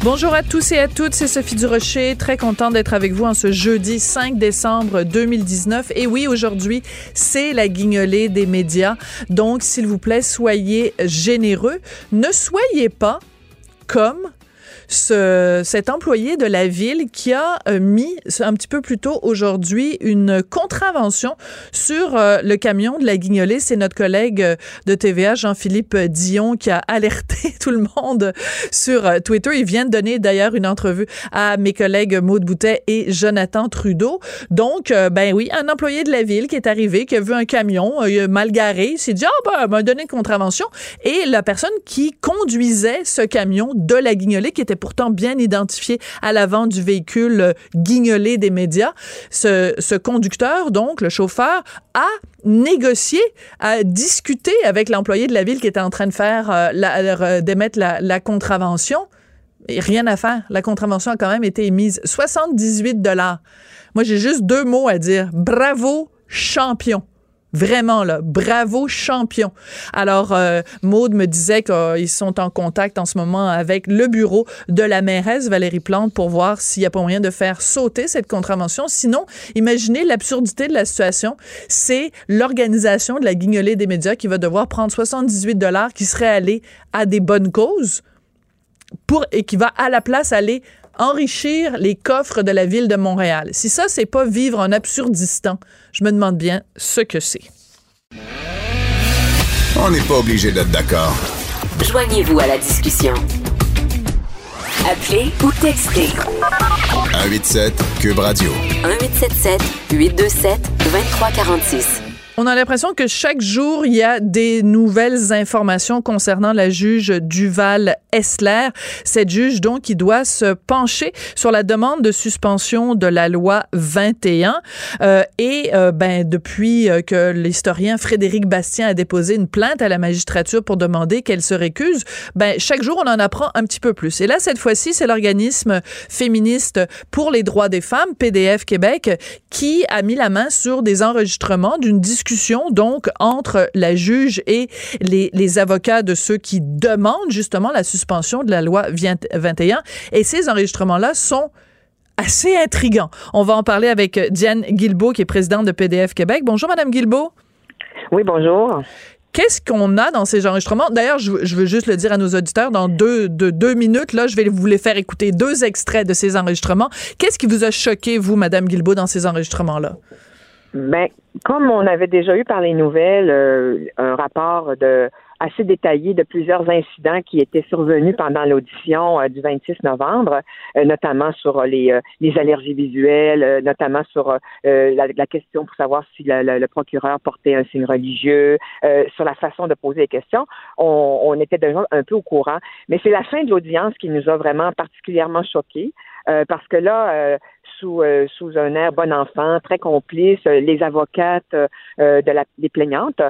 Bonjour à tous et à toutes, c'est Sophie Durocher, très contente d'être avec vous en ce jeudi 5 décembre 2019. Et oui, aujourd'hui, c'est la guignolée des médias. Donc, s'il vous plaît, soyez généreux. Ne soyez pas comme ce, cet employé de la ville qui a euh, mis un petit peu plus tôt aujourd'hui une contravention sur euh, le camion de la Guignolée. C'est notre collègue euh, de TVA, Jean-Philippe Dion, qui a alerté tout le monde sur Twitter. Il vient de donner d'ailleurs une entrevue à mes collègues Maude Boutet et Jonathan Trudeau. Donc, ben oui, un employé de la ville qui est arrivé, qui a vu un camion mal garé, s'est dit, ah ben, m'a donné une contravention. Et la personne qui conduisait ce camion de la Guignolée, qui était pourtant bien identifié à l'avant du véhicule euh, guignolé des médias. Ce, conducteur, donc, le chauffeur, a négocié, a discuté avec l'employé de la ville qui était en train de faire, euh, la, d'émettre la, la contravention. Et rien à faire. La contravention a quand même été émise. 78 dollars. Moi, j'ai juste deux mots à dire. Bravo, champion. Vraiment, là, bravo champion. Alors, euh, Maude me disait qu'ils sont en contact en ce moment avec le bureau de la mairesse Valérie Plante pour voir s'il n'y a pas moyen de faire sauter cette contravention. Sinon, imaginez l'absurdité de la situation. C'est l'organisation de la guignolée des médias qui va devoir prendre 78 dollars qui serait allé à des bonnes causes pour, et qui va à la place aller enrichir les coffres de la ville de Montréal. Si ça, c'est pas vivre en absurdistan, je me demande bien ce que c'est. On n'est pas obligé d'être d'accord. Joignez-vous à la discussion. Appelez ou textez. 187 Cube Radio. 1877 827 2346. On a l'impression que chaque jour, il y a des nouvelles informations concernant la juge Duval Essler. Cette juge, donc, qui doit se pencher sur la demande de suspension de la loi 21. Euh, et euh, ben, depuis euh, que l'historien Frédéric Bastien a déposé une plainte à la magistrature pour demander qu'elle se récuse, ben, chaque jour, on en apprend un petit peu plus. Et là, cette fois-ci, c'est l'organisme féministe pour les droits des femmes, PDF Québec, qui a mis la main sur des enregistrements d'une discussion discussion donc entre la juge et les, les avocats de ceux qui demandent justement la suspension de la loi 21. Et ces enregistrements-là sont assez intrigants. On va en parler avec Diane Guilbeault, qui est présidente de PDF Québec. Bonjour, Madame Guilbeault. Oui, bonjour. Qu'est-ce qu'on a dans ces enregistrements? D'ailleurs, je, veux juste le dire à nos auditeurs, dans deux, deux, minutes, là, je vais vous les faire écouter deux extraits de ces enregistrements. Qu'est-ce qui vous a choqué, vous, Madame Guilbeault, dans ces enregistrements-là? Ben, comme on avait déjà eu par les nouvelles euh, un rapport de assez détaillé de plusieurs incidents qui étaient survenus pendant l'audition euh, du 26 novembre, euh, notamment sur les, les allergies visuelles, notamment sur la, question pour savoir si le, procureur portait un signe religieux, sur la façon de poser les questions. On, on était déjà un peu au courant, mais c'est la fin de l'audience qui nous a vraiment particulièrement choqués. parce que là, sous, euh, sous un air bon enfant, très complice. Euh, les avocates euh, de la, des plaignantes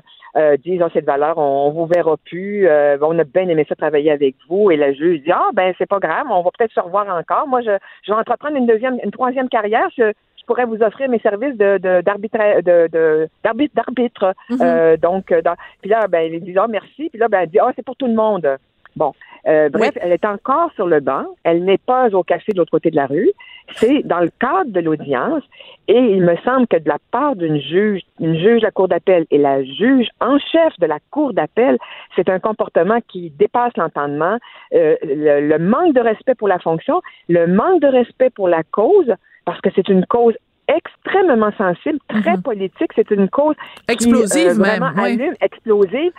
disent oh, cette valeur, on, on vous verra plus. on a bien aimé ça travailler avec vous. Et la juge dit ah ben c'est pas grave, on va peut-être se revoir encore. Moi je, je vais entreprendre une deuxième, une troisième carrière. Je, je pourrais vous offrir mes services de d'arbitre de, d'arbitre d'arbitre. Mm-hmm. donc puis là ben il dit ah merci. Puis là ben elle dit ah c'est pour tout le monde. Bon, euh, bref, elle est encore sur le banc. Elle n'est pas au café de l'autre côté de la rue. C'est dans le cadre de l'audience. Et il me semble que de la part d'une juge, une juge de la cour d'appel et la juge en chef de la cour d'appel, c'est un comportement qui dépasse l'entendement. Euh, le, manque de respect pour la fonction, le manque de respect pour la cause, parce que c'est une cause extrêmement sensible, très mhm. politique. C'est une cause explosive, qui, euh, même, allume, explosive.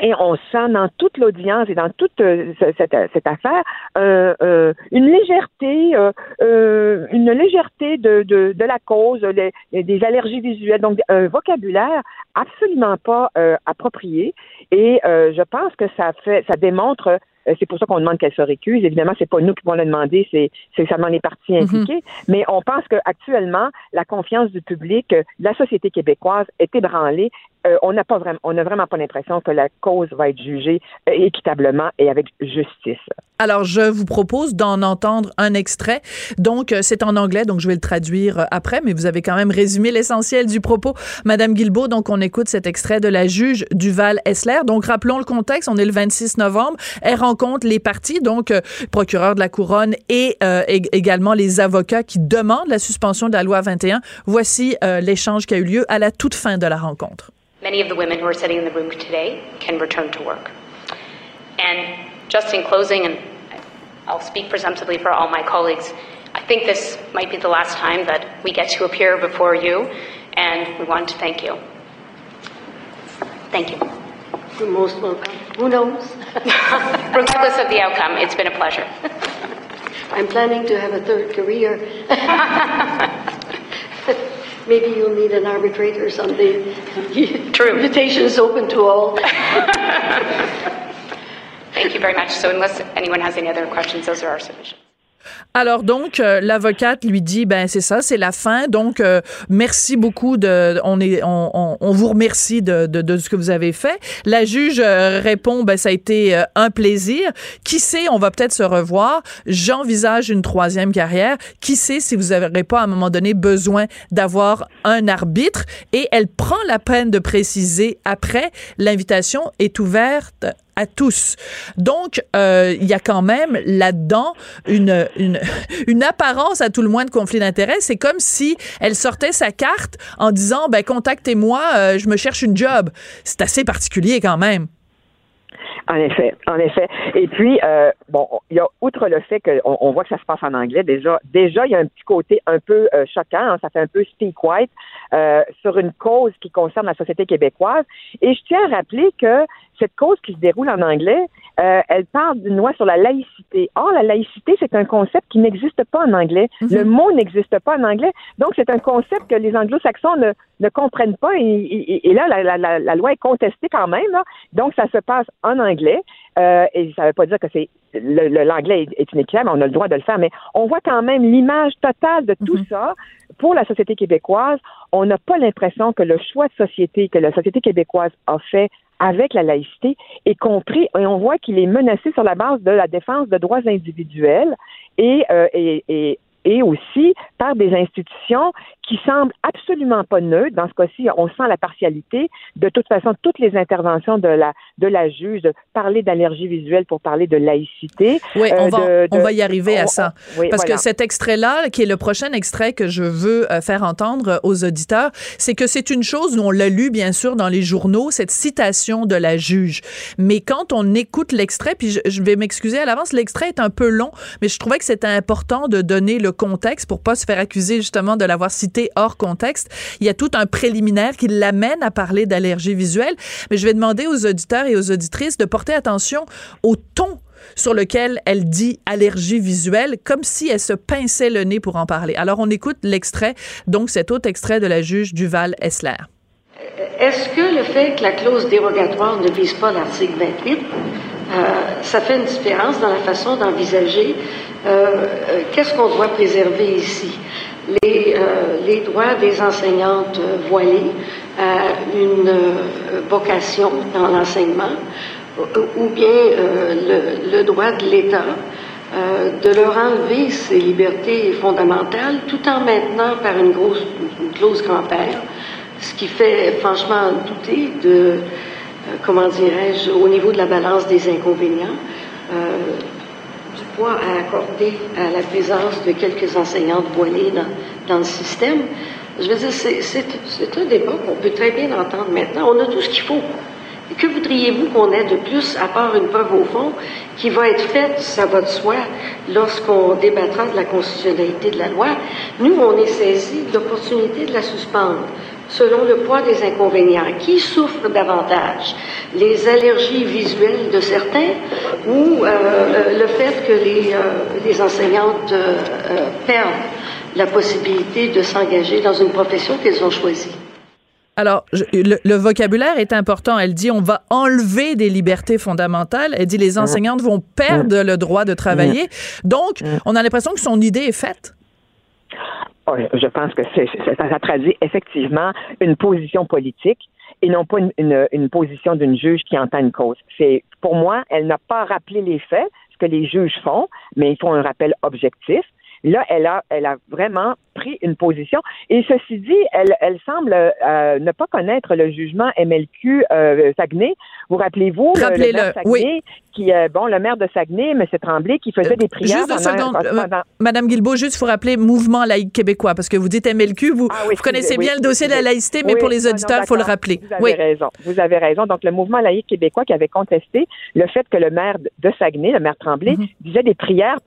Et on sent dans toute l'audience et dans toute euh, cette, cette, affaire euh, euh, une légèreté, une légèreté de, de, de la cause, des allergies visuelles, donc un vocabulaire absolument pas approprié. Et je pense que ça fait, ça démontre c'est pour ça qu'on demande qu'elle se récuse. Évidemment, c'est pas nous qui vont le demander, c'est seulement les partis mhm. impliqués. Mais on pense qu'actuellement, la confiance du public, la société québécoise est ébranlée euh, on n'a pas vraiment, on n'a vraiment pas l'impression que la cause va être jugée euh, équitablement et avec justice. Alors, je vous propose d'en entendre un extrait. Donc, euh, c'est en anglais, donc je vais le traduire après, mais vous avez quand même résumé l'essentiel du propos, Madame Guilbeault. Donc, on écoute cet extrait de la juge Duval-Essler. Donc, rappelons le contexte. On est le 26 novembre. Elle rencontre les partis, donc procureur de la couronne et également les avocats qui demandent la suspension de la loi 21. Voici l'échange qui a eu lieu à la toute fin de la rencontre. Many of the women who are sitting in the room today can return to work. And just in closing, and I'll speak presumptively for all my colleagues, I think this might be the last time that we get to appear before you, and we want to thank you. Thank you. You're most welcome. Who knows? Regardless of the outcome, it's been a pleasure. I'm planning to have a third career. maybe you'll need an arbitrator or something. True. Invitation is open to all. Thank you very much. So unless anyone has any other questions, those are our submissions. Alors donc euh, l'avocate lui dit ben c'est ça c'est la fin donc euh, merci beaucoup de on est on, on, vous remercie de, de, de, ce que vous avez fait. La juge euh, répond ben ça a été un plaisir. Qui sait on va peut-être se revoir. J'envisage une troisième carrière. Qui sait si vous n'aurez pas à un moment donné besoin d'avoir un arbitre et elle prend la peine de préciser après l'invitation est ouverte à tous. Donc, euh, il y a quand même là-dedans une, une, apparence à tout le moins de conflit d'intérêts. C'est comme si elle sortait sa carte en disant, ben, contactez-moi, euh, je me cherche une job. C'est assez particulier quand même. En effet, en effet. Et puis, euh, bon, il y a outre le fait qu'on on voit que ça se passe en anglais, déjà, déjà, il y a un petit côté un peu choquant, hein, ça fait un peu speak white sur une cause qui concerne la société québécoise. Et je tiens à rappeler que cette cause qui se déroule en anglais, euh, elle parle d'une loi sur la laïcité. Or, la laïcité, c'est un concept qui n'existe pas en anglais. Mhm. Le mot n'existe pas en anglais. Donc, c'est un concept que les anglo-saxons ne, ne comprennent pas. Et, et, là, la, la, la, loi est contestée quand même. Là. Donc, ça se passe en anglais. Euh, et ça ne veut pas dire que c'est l'anglais est, est inéquitable, on a le droit de le faire, mais on voit quand même l'image totale de tout mhm. ça pour la société québécoise. On n'a pas l'impression que le choix de société que la société québécoise a fait avec la laïcité est compris et on voit qu'il est menacé sur la base de la défense de droits individuels et, euh, et, et et aussi des institutions qui semblent absolument pas neutres. Dans ce cas-ci, on sent la partialité. De toute façon, toutes les interventions de la de la juge, de parler d'allergie visuelle pour parler de laïcité. Oui, on, euh, va, on va y arriver à ça. Parce que cet extrait-là, qui est le prochain extrait que je veux euh, faire entendre aux auditeurs, c'est que c'est une chose, on l'a lu bien sûr dans les journaux, cette citation de la juge. Mais quand on écoute l'extrait, puis je, je vais m'excuser à l'avance, l'extrait est un peu long, mais je trouvais que c'était important de donner le contexte pour pas se faire accuser justement de l'avoir cité hors contexte. Il y a tout un préliminaire qui l'amène à parler d'allergie visuelle. Mais je vais demander aux auditeurs et aux auditrices de porter attention au ton sur lequel elle dit allergie visuelle, comme si elle se pinçait le nez pour en parler. Alors, on écoute l'extrait, donc cet autre extrait de la juge Duval-Essler. Est-ce que le fait que la clause dérogatoire ne vise pas l'article 28, euh, ça fait une différence dans la façon d'envisager euh, euh, qu'est-ce qu'on doit préserver ici? Les, droits des enseignantes voilées à une vocation dans l'enseignement, ou bien le, le, droit de l'État de leur enlever ces libertés fondamentales tout en maintenant par une grosse une clause grand-père, ce qui fait franchement douter de, comment dirais-je, au niveau de la balance des inconvénients, du poids à accorder à la présence de quelques enseignantes voilées dans, dans le système. Je veux dire, c'est un débat qu'on peut très bien entendre maintenant. On a tout ce qu'il faut. Que voudriez-vous qu'on ait de plus, à part une preuve au fond, qui va être faite, ça va de soi, lorsqu'on débattra de la constitutionnalité de la loi? Nous, on est saisi de l'opportunité de la suspendre selon le poids des inconvénients. Qui souffre davantage? Les allergies visuelles de certains ou euh, euh, le fait que les, euh, les enseignantes perdent la possibilité de s'engager dans une profession qu'elles ont choisie? Alors, le, vocabulaire est important. Elle dit on va enlever des libertés fondamentales. Elle dit les enseignantes vont perdre le droit de travailler. Donc, on a l'impression que son idée est faite. Je pense que ça, traduit effectivement une position politique et non pas une, position d'une juge qui entend une cause. C'est pour moi, elle n'a pas rappelé les faits, ce que les juges font, mais ils font un rappel objectif. Là, elle a, elle a vraiment pris une position. Et ceci dit, elle, elle semble euh, ne pas connaître le jugement MLQ euh, Saguenay. Vous rappelez-vous le, maire Saguenay, oui. qui, euh, bon, le maire de Saguenay, M. Tremblay, qui faisait des prières. Juste une seconde, Madame Guilbeault, juste vous rappeler mouvement laïque québécois, parce que vous dites MLQ, vous, ah vous connaissez bien le dossier de la laïcité, mais pour les auditeurs, il faut le rappeler. Vous avez raison. Vous avez raison. Donc, le mouvement laïque québécois qui avait contesté le fait que le maire de Saguenay, le maire Tremblay, mhm. disait des prières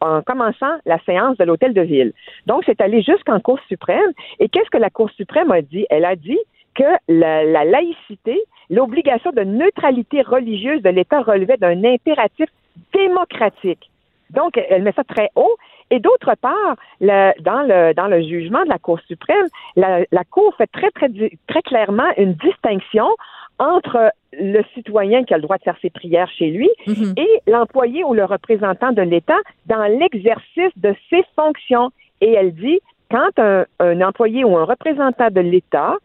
en commençant la séance de l'hôtel de ville. Donc, c'est allé jusqu'en Cour suprême. Et qu'est-ce que la Cour suprême a dit? Elle a dit que la, laïcité, l'obligation de neutralité religieuse de l'État relevait d'un impératif démocratique. Donc, elle met ça très haut. Et d'autre part, dans, le, jugement de la Cour suprême, la, Cour fait très, très clairement une distinction entre le citoyen qui a le droit de faire ses prières chez lui mhm. et l'employé ou le représentant de l'État dans l'exercice de ses fonctions. Et elle dit, quand un, employé ou un représentant de l'État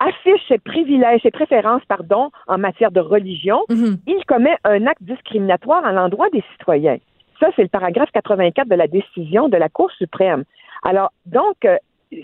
affiche ses privilèges, ses préférences, pardon, en matière de religion, mhm. il commet un acte discriminatoire à l'endroit des citoyens. Ça, c'est le paragraphe 84 de la décision de la Cour suprême. Alors, donc, euh,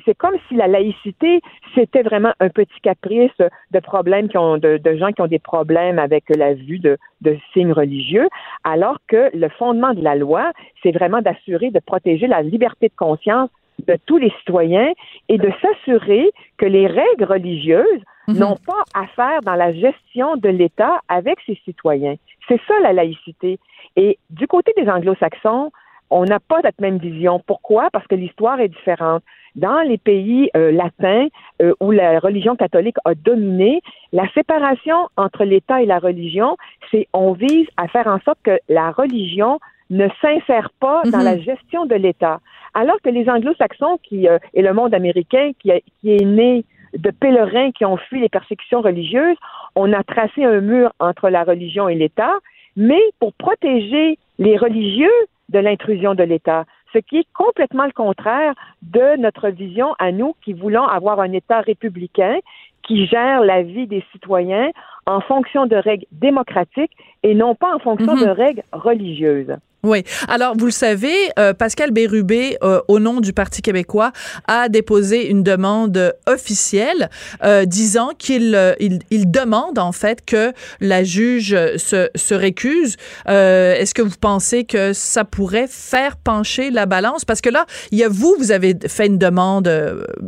c'est comme si la laïcité, c'était vraiment un petit caprice de problèmes qui ont, de, gens qui ont des problèmes avec la vue de, de signes religieux, alors que le fondement de la loi, c'est vraiment d'assurer, de protéger la liberté de conscience de tous les citoyens et de s'assurer que les règles religieuses mhm. n'ont pas à faire dans la gestion de l'État avec ses citoyens. C'est ça la laïcité. Et du côté des anglo-saxons, on n'a pas cette même vision. Pourquoi? Parce que l'histoire est différente. Dans les pays euh, latins euh, où la religion catholique a dominé, la séparation entre l'État et la religion, c'est on vise à faire en sorte que la religion ne s'insère pas dans mhm. la gestion de l'État. Alors que les anglo-saxons qui euh, et le monde américain qui, qui est né de pèlerins qui ont fui les persécutions religieuses, on a tracé un mur entre la religion et l'État, mais pour protéger les religieux, de l'intrusion de l'État, ce qui est complètement le contraire de notre vision à nous qui voulons avoir un État républicain qui gère la vie des citoyens en fonction de règles démocratiques et non pas en fonction mhm. de règles religieuses. Oui. Alors, vous le savez, euh, Pascal Bérubé, euh, au nom du Parti québécois, a déposé une demande officielle euh, disant qu'il il, il, demande en fait que la juge se, se récuse. Est-ce que vous pensez que ça pourrait faire pencher la balance? Parce que là, il y a vous, vous avez fait une demande,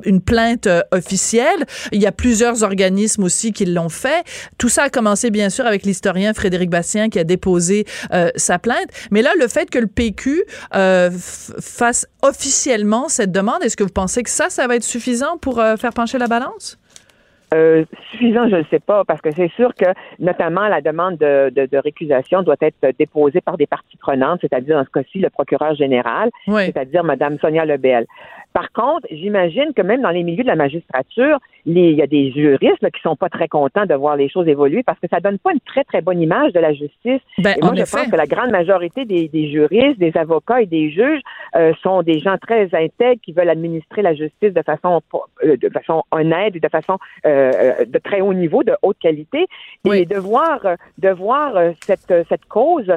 une plainte officielle. Il y a plusieurs organismes aussi qui l'ont fait. Tout ça a commencé, bien sûr, avec l'historien Frédéric Bastien qui a déposé sa plainte. Mais là, le le fait que le PQ euh, fasse officiellement cette demande, est-ce que vous pensez que ça, ça va être suffisant pour euh, faire pencher la balance? Euh, suffisant, je ne sais pas, parce que c'est sûr que notamment la demande de, de, récusation doit être déposée par des parties prenantes, c'est-à-dire dans ce cas-ci le procureur général, c'est-à-dire Mme Sonia Lebel. Par contre, j'imagine que même dans les milieux de la magistrature, il y a des juristes qui qui sont pas très contents de voir les choses évoluer parce que ça donne pas une très très bonne image de la justice. Ben, moi, je pense que la grande majorité des, juristes, des avocats et des juges euh, sont des gens très intègres qui veulent administrer la justice de façon euh, de façon honnête et de façon euh, de très haut niveau, de haute qualité. Et de voir de voir cette cette cause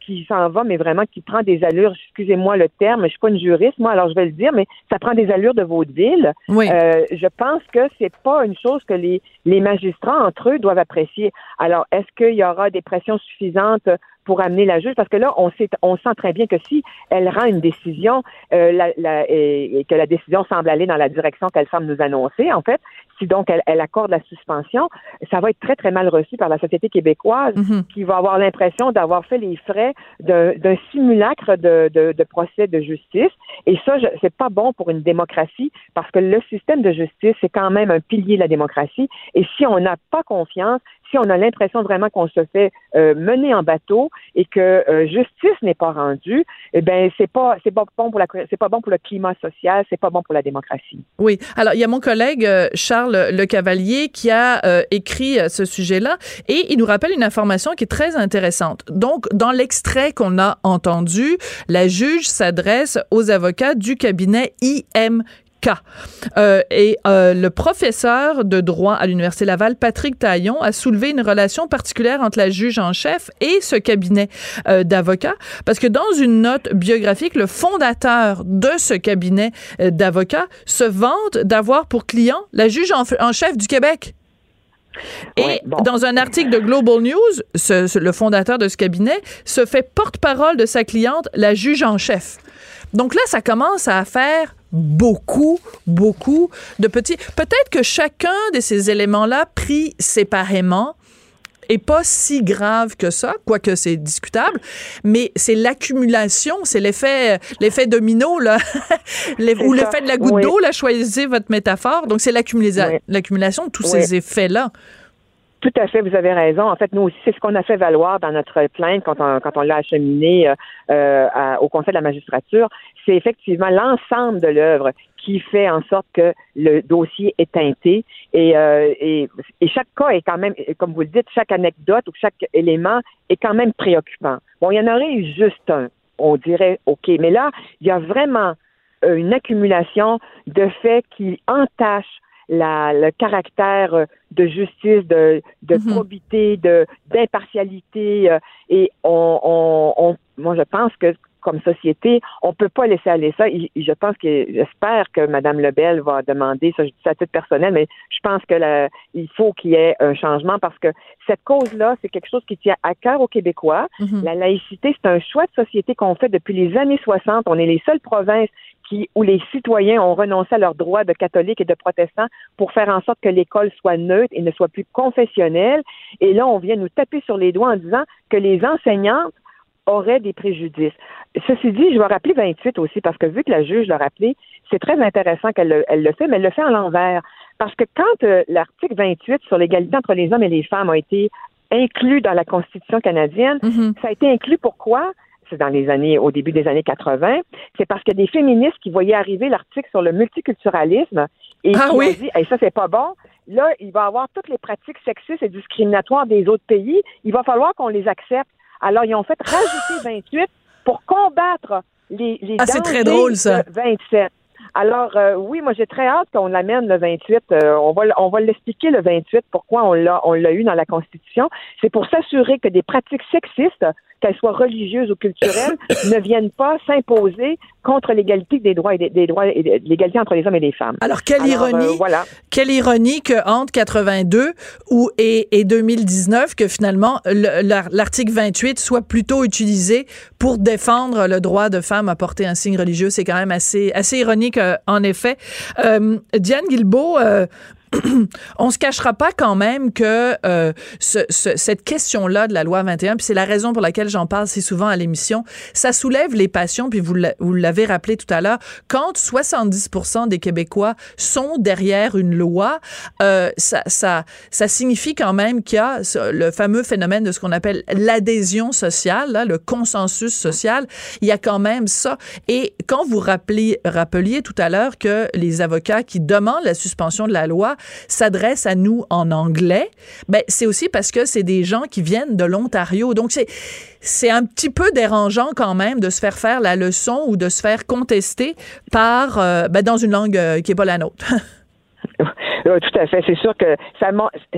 qui s'en va, mais vraiment qui prend des allures. Excusez-moi le terme, je suis pas une juriste moi, alors je vais le dire, mais ça prend des allures de vaudeville. Oui. Euh, je pense que c'est pas une chose que les, les magistrats entre eux doivent apprécier. Alors, est-ce qu'il y aura des pressions suffisantes pour amener la juge, parce que là, on sait, on sent très bien que si elle rend une décision euh, la, la, et, que la décision semble aller dans la direction qu'elle semble nous annoncer, en fait, si donc elle, elle, accorde la suspension, ça va être très, très mal reçu par la société québécoise mhm. qui va avoir l'impression d'avoir fait les frais d'un simulacre de, de, de, procès de justice. Et ça, c'est pas bon pour une démocratie parce que le système de justice, c'est quand même un pilier de la démocratie. Et si on n'a pas confiance, si on a l'impression vraiment qu'on se fait euh, mener en bateau et que euh, justice n'est pas rendue, eh ben c'est pas c'est pas bon pour la c'est pas bon pour le climat social, c'est pas bon pour la démocratie. Oui. Alors il y a mon collègue euh, Charles Le Cavalier qui a écrit ce sujet-là et il nous rappelle une information qui est très intéressante. Donc dans l'extrait qu'on a entendu, la juge s'adresse aux avocats du cabinet IM euh, et euh, le professeur de droit à l'Université Laval, Patrick Taillon, a soulevé une relation particulière entre la juge en chef et ce cabinet euh, d'avocats, parce que dans une note biographique, le fondateur de ce cabinet d'avocats se vante d'avoir pour client la juge en, chef du Québec. Et dans un article de Global News, le fondateur de ce cabinet se fait porte-parole de sa cliente, la juge en chef. Donc là, ça commence à faire beaucoup, beaucoup de petits. Peut-être que chacun de ces éléments-là, pris séparément, est pas si grave que ça, quoique c'est discutable, mais c'est l'accumulation, c'est l'effet l'effet domino là, ou l'effet de la goutte d'eau là, choisissez votre métaphore. Donc c'est l'accumulation de tous ces effets là. Tout à fait, vous avez raison. En fait, nous aussi, c'est ce qu'on a fait valoir dans notre plainte quand on, quand on l'a acheminé euh, euh au Conseil de la magistrature. C'est effectivement l'ensemble de l'œuvre qui fait en sorte que le dossier est teinté et, euh, et, et, chaque cas est quand même, comme vous le dites, chaque anecdote ou chaque élément est quand même préoccupant. Bon, il y en aurait eu juste un, on dirait OK, mais là, il y a vraiment une accumulation de faits qui entachent la, le caractère euh, de justice, de, de mhm. probité, de d'impartialité. Euh, et on, on, on, moi, je pense que comme société, on peut pas laisser aller ça. je pense que j'espère que Mme Lebel va demander, ça je dis ça à titre personnel, mais je pense que la, il faut qu'il y ait un changement parce que cette cause-là, c'est quelque chose qui tient à cœur aux Québécois. Mhm. La laïcité, c'est un choix de société qu'on fait depuis les années 60. On est les seules provinces où les citoyens ont renoncé à leurs droits de catholiques et de protestants pour faire en sorte que l'école soit neutre et ne soit plus confessionnelle. Et là, on vient nous taper sur les doigts en disant que les enseignantes auraient des préjudices. Ceci dit, je vais rappeler 28 aussi, parce que vu que la juge l'a rappelé, c'est très intéressant qu'elle le, elle le fait, mais elle le fait en l'envers. Parce que quand euh, l'article 28 sur l'égalité entre les hommes et les femmes a été inclus dans la Constitution canadienne, mm-hmm. ça a été inclus pourquoi? Dans les années, au début des années 80, c'est parce que des féministes qui voyaient arriver l'article sur le multiculturalisme et ah qui ont dit, ça c'est pas bon. Là, il va y avoir toutes les pratiques sexistes et discriminatoires des autres pays. Il va falloir qu'on les accepte. Alors, ils ont fait rajouter 28 pour combattre les, les ah, c'est très drôle, ça. 27. Alors euh, oui, moi j'ai très hâte qu'on l'amène le 28. Euh, on va on va l'expliquer le 28 pourquoi on l'a on l'a eu dans la Constitution. C'est pour s'assurer que des pratiques sexistes qu'elles soient religieuses ou culturelles, ne viennent pas s'imposer contre l'égalité des droits et des, droits et l'égalité entre les hommes et les femmes. Alors quelle ironie, euh, voilà. quelle ironie que entre 82 ou et, et 2019 que finalement l'article 28 soit plutôt utilisé pour défendre le droit de femmes à porter un signe religieux, c'est quand même assez assez ironique euh, en effet. Euh, Diane Guilbeault, on se cachera pas quand même que euh, cette question-là de la loi 21, puis c'est la raison pour laquelle j'en parle si souvent à l'émission, ça soulève les passions, puis vous l'avez rappelé tout à l'heure, quand 70% des Québécois sont derrière une loi, euh, ça, ça, ça signifie quand même qu'il y a le fameux phénomène de ce qu'on appelle l'adhésion sociale, là, le consensus social, il y a quand même ça. Et quand vous rappeliez, rappeliez tout à l'heure que les avocats qui demandent la suspension de la loi s'adresse à nous en anglais, ben c'est aussi parce que c'est des gens qui viennent de l'Ontario. Donc c'est c'est un petit peu dérangeant quand même de se faire faire la leçon ou de se faire contester par euh, ben, dans une langue euh, qui est pas la nôtre. tout à fait. C'est sûr que ça,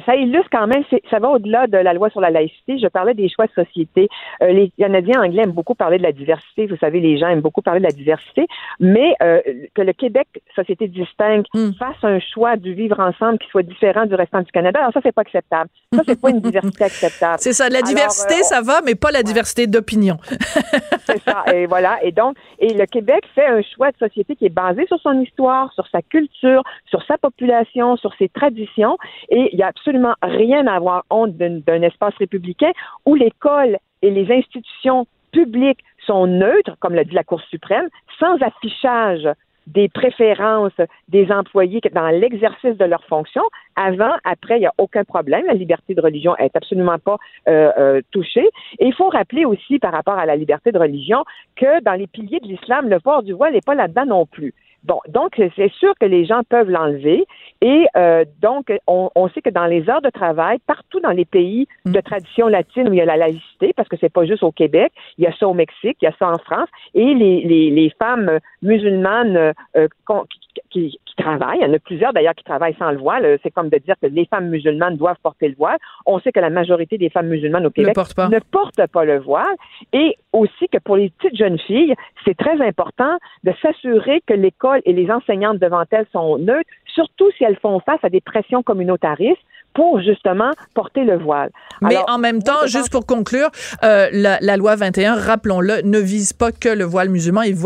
ça illustre quand même, ça va au-delà de la loi sur la laïcité. Je parlais des choix de société. Euh, les Canadiens anglais aiment beaucoup parler de la diversité. Vous savez, les gens aiment beaucoup parler de la diversité. Mais euh, que le Québec, société distincte, hmm. fasse un choix du vivre ensemble qui soit différent du restant du Canada, alors ça, c'est pas acceptable. Ça, c'est pas une diversité acceptable. C'est ça. La diversité, euh, ça va, mais pas la diversité d'opinion. c'est ça. Et voilà. Et donc, et le Québec fait un choix de société qui est basé sur son histoire, sur sa culture, sur sa population, sur ses traditions et il n'y a absolument rien à avoir honte d'un espace républicain où l'école et les institutions publiques sont neutres, comme l'a dit la Cour suprême, sans affichage des préférences des employés dans l'exercice de leurs fonctions. Avant, après, il n'y a aucun problème. La liberté de religion est absolument pas euh, euh, touchée. Et il faut rappeler aussi par rapport à la liberté de religion que dans les piliers de l'islam, le port du voile n'est pas là-dedans non plus. Bon, donc c'est sûr que les gens peuvent l'enlever et euh, donc on, on, sait que dans les heures de travail, partout dans les pays de mm. tradition latine où il y a la laïcité, parce que c'est pas juste au Québec, il y a ça au Mexique, il y a ça en France, et les, les, les femmes musulmanes euh, qui, qui, travaillent, il y en a plusieurs d'ailleurs qui travaillent sans le voile, c'est comme de dire que les femmes musulmanes doivent porter le voile. On sait que la majorité des femmes musulmanes au Québec ne portent pas le voile. Et aussi que pour les petites jeunes filles, c'est très important de s'assurer que l'école et les enseignantes devant elles sont neutres, surtout si elles font face à des pressions communautaristes pour justement porter le voile. Mais en même temps, juste pour conclure, euh, la, la, loi 21, rappelons-le, ne vise pas que le voile musulman, il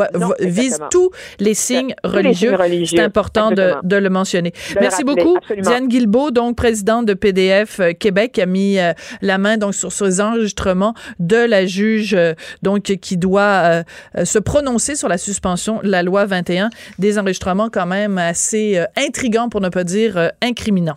vise tous les signes religieux. C'est important de, de, le mentionner. Merci beaucoup, Diane Guilbeault, donc présidente de PDF euh, Québec, a mis euh, la main donc sur ces enregistrements de la juge donc qui doit se prononcer sur la suspension de la loi 21, des enregistrements quand même assez intrigants pour ne pas dire incriminants.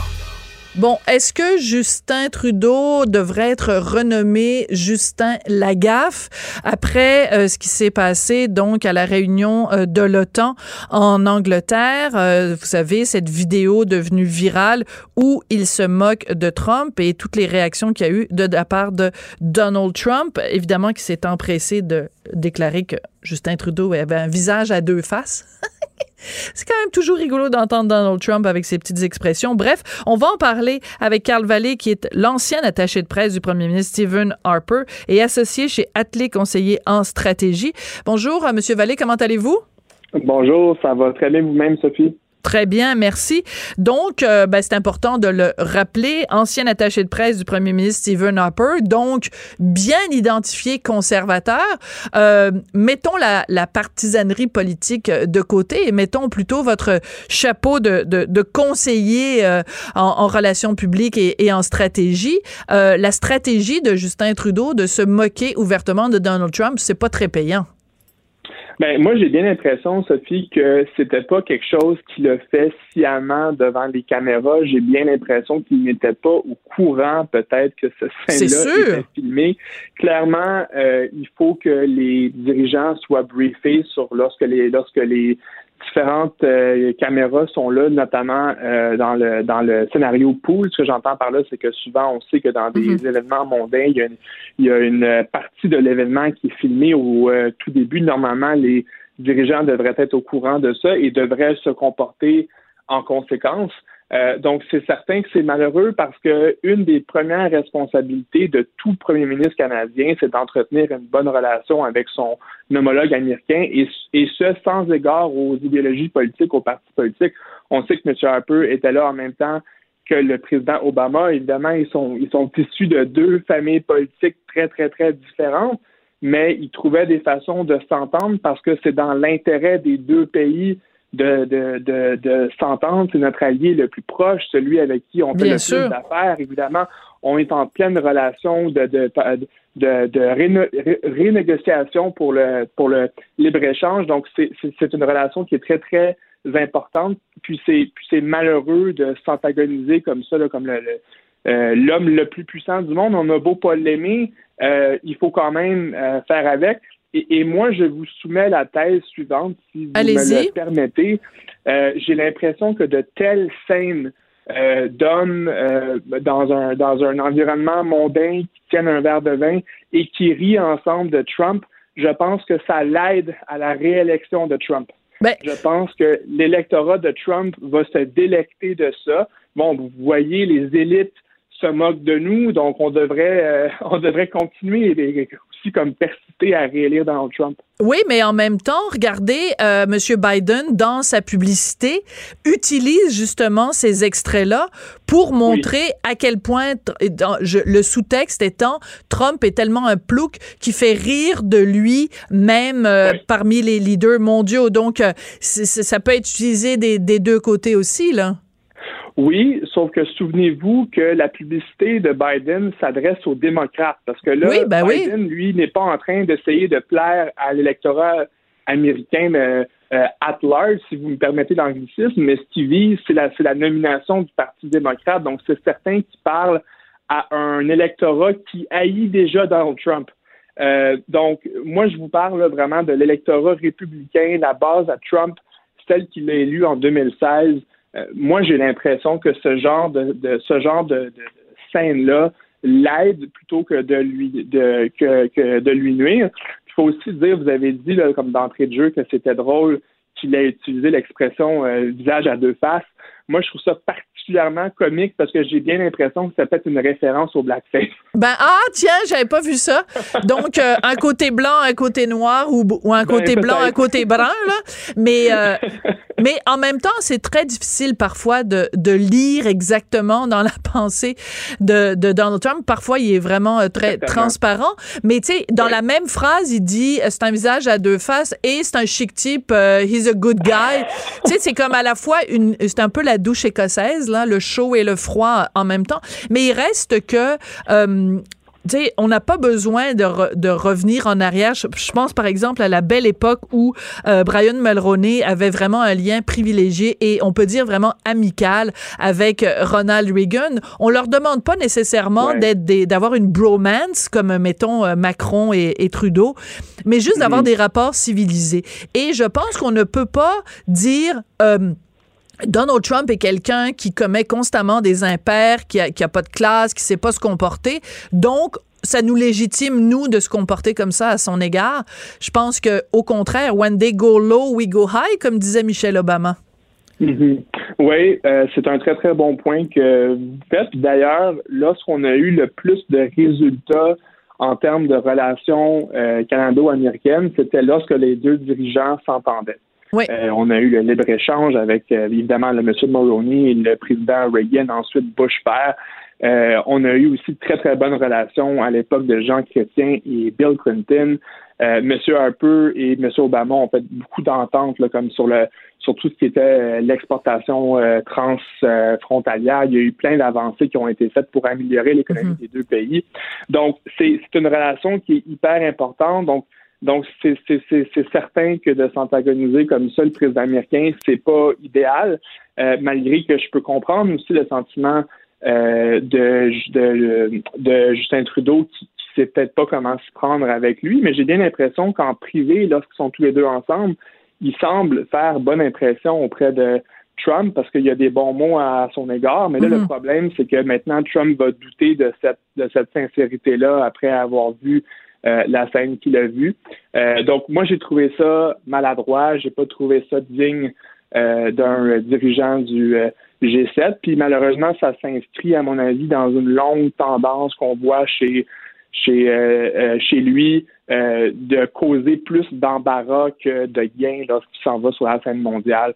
Bon, est-ce que Justin Trudeau devrait être renommé Justin Lagaffe après euh, ce qui s'est passé donc à la réunion euh, de l'OTAN en Angleterre? Euh, vous savez, cette vidéo devenue virale où il se moque de Trump et toutes les réactions qu'il y a eu de, de la part de Donald Trump, évidemment qui s'est empressé de déclarer que Justin Trudeau avait un visage à deux faces. C'est quand même toujours rigolo d'entendre Donald Trump avec ses petites expressions. Bref, on va en parler avec Carl Vallée, qui est l'ancien attaché de presse du premier ministre Stephen Harper et associé chez Atlee Conseiller en stratégie. Bonjour, euh, Monsieur Vallée, comment allez-vous? Bonjour, ça va très bien vous-même, Sophie? Très bien, merci. Donc, euh, ben, c'est important de le rappeler. Ancien attaché de presse du premier ministre Stephen Harper, donc bien identifié conservateur. Euh, mettons la, la, partisanerie politique de côté et mettons plutôt votre chapeau de, conseiller euh, en, relations publiques et, et en stratégie. Euh, la stratégie de Justin Trudeau de se moquer ouvertement de Donald Trump, c'est pas très payant. Ben, moi, j'ai bien l'impression, Sophie, que c'était pas quelque chose qui le fait sciemment devant les caméras. J'ai bien l'impression qu'il n'était pas au courant, peut-être, que ce scène-là était filmé. Clairement, euh, il faut que les dirigeants soient briefés sur lorsque les lorsque les différentes euh, caméras sont là, notamment euh, dans le dans le scénario pool. Ce que j'entends par là, c'est que souvent on sait que dans des mm-hmm. événements mondains, il y, a une, il y a une partie de l'événement qui est filmée au euh, tout début. Normalement, les dirigeants devraient être au courant de ça et devraient se comporter en conséquence. Euh, donc, c'est certain que c'est malheureux parce que une des premières responsabilités de tout premier ministre canadien, c'est d'entretenir une bonne relation avec son homologue américain et, et, ce, sans égard aux idéologies politiques, aux partis politiques. On sait que M. Harper était là en même temps que le président Obama. Évidemment, ils sont, ils sont issus de deux familles politiques très, très, très différentes, mais ils trouvaient des façons de s'entendre parce que c'est dans l'intérêt des deux pays de, de, de, de s'entendre. C'est notre allié le plus proche, celui avec qui on fait le plus d'affaires. Évidemment, on est en pleine relation de, de, de, de renégociation pour le, pour le libre-échange. Donc, c'est une relation qui est très, très importante. Puis c'est malheureux de s'antagoniser comme ça, là, comme le, euh, l'homme le plus puissant du monde. On a beau pas l'aimer, euh, il faut quand même euh, faire avec. Et, moi, je vous soumets la thèse suivante, si vous me le permettez. Euh, j'ai l'impression que de telles scènes euh, donnent euh, dans un dans un environnement mondain qui tiennent un verre de vin et qui rient ensemble de Trump, je pense que ça l'aide à la réélection de Trump. Ben je pense que l'électorat de Trump va se délecter de ça. Bon, vous voyez, les élites se moquent de nous, donc on devrait on devrait continuer aussi comme persister à réélire Donald Trump. Oui, mais en même temps, regardez, euh, M. Biden, dans sa publicité, utilise justement ces extraits-là pour montrer à quel point, le sous-texte étant, Trump est tellement un plouc qui fait rire de lui, même euh, parmi les leaders mondiaux. Donc, euh, ça peut être utilisé des, des deux côtés aussi, là. Oui, sauf que souvenez-vous que la publicité de Biden s'adresse aux démocrates, parce que là, ben Biden, lui, n'est pas en train d'essayer de plaire à l'électorat américain euh, euh, at large, si vous me permettez l'anglicisme, mais ce qui vise, c'est la, la nomination du Parti démocrate. Donc, c'est certain qu'il parle à un électorat qui haït déjà Donald Trump. Euh, donc, moi, je vous parle vraiment de l'électorat républicain, la base à Trump, celle qu'il a élue en 2016. Euh, moi, j'ai l'impression que ce genre de, ce genre de, scène-là l'aide plutôt que de lui de que, de lui nuire. Il faut aussi dire, vous avez dit là, comme d'entrée de jeu que c'était drôle qu'il ait utilisé l'expression euh, visage à deux faces. Moi, je trouve ça particulièrement comique parce que j'ai bien l'impression que ça peut être une référence au blackface. Ben ah tiens, j'avais pas vu ça. Donc euh, un côté blanc, un côté noir ou, ou un ben, côté blanc, un côté brun là. Mais euh, mais en même temps, c'est très difficile parfois de, de lire exactement dans la pensée de, de Donald Trump. Parfois, il est vraiment euh, très transparent. Mais tu sais, dans la même phrase, il dit c'est un visage à deux faces et c'est un chic type. he's a good guy. tu sais, c'est comme à la fois une, c'est un peu la douche écossaise, là, le chaud et le froid en même temps. Mais il reste que euh, sais, on n'a pas besoin de, de, revenir en arrière. Je, pense par exemple à la belle époque où euh, Brian Mulroney avait vraiment un lien privilégié et on peut dire vraiment amical avec euh, Ronald Reagan. On leur demande pas nécessairement d'être d'avoir une bromance comme mettons euh, Macron et, Trudeau, mais juste d'avoir des rapports civilisés. Et je pense qu'on ne peut pas dire Donald Trump est quelqu'un qui commet constamment des impairs, qui a, pas de classe, qui sait pas se comporter. Donc, ça nous légitime, nous, de se comporter comme ça à son égard. Je pense que, au contraire, when they go low, we go high, comme disait Michelle Obama. Mm-hmm. Oui, euh, c'est un très, très bon point que vous faites. D'ailleurs, lorsqu'on a eu le plus de résultats en termes de relations euh, canado-américaines, c'était lorsque les deux dirigeants s'entendaient. Euh, on a eu le libre-échange avec euh, évidemment le monsieur Mulroney et le président Reagan, ensuite Bush père. Euh, on a eu aussi de très très bonnes relations à l'époque de Jean Chrétien et Bill Clinton. monsieur Harper et monsieur Obama ont fait beaucoup d'ententes comme sur le sur tout ce qui était l'exportation transfrontalière. Il y a eu plein d'avancées qui ont été faites pour améliorer l'économie mm-hmm. des deux pays. Donc c'est une relation qui est hyper importante. Donc donc, c'est certain que de s'antagoniser comme ça, le président américain, c'est pas idéal, euh, malgré que je peux comprendre aussi le sentiment euh, de, de, de, Justin Trudeau qui, qui sait peut-être pas comment se prendre avec lui, mais j'ai bien l'impression qu'en privé, lorsqu'ils sont tous les deux ensemble, il semble faire bonne impression auprès de Trump parce qu'il y a des bons mots à son égard, mais là, le mm-hmm. problème, c'est que maintenant, Trump va douter de cette, de cette sincérité-là après avoir vu euh, la scène qu'il a vue. Euh, donc, moi, j'ai trouvé ça maladroit. J'ai pas trouvé ça digne euh, d'un dirigeant du G7. Puis malheureusement, ça s'inscrit, à mon avis, dans une longue tendance qu'on voit chez chez chez lui de causer plus d'embarras que de gains lorsqu'il s'en va sur la scène mondiale.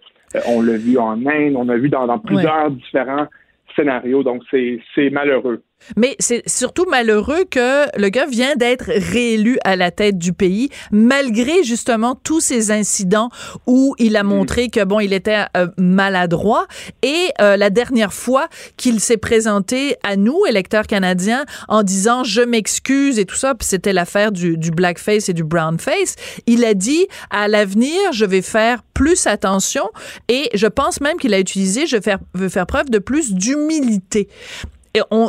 on l'a vu en Inde, on a vu dans, plusieurs différents scénarios. Donc c'est malheureux. Mais c'est surtout malheureux que le gars vient d'être réélu à la tête du pays, malgré justement tous ces incidents où il a mm. montré que bon, il était euh, maladroit. Et euh, la dernière fois qu'il s'est présenté à nous, électeurs canadiens, en disant je m'excuse et tout ça, puis c'était l'affaire du, du blackface et du brownface, il a dit à l'avenir, je vais faire plus attention et je pense même qu'il a utilisé, je veux faire preuve de plus d'humilité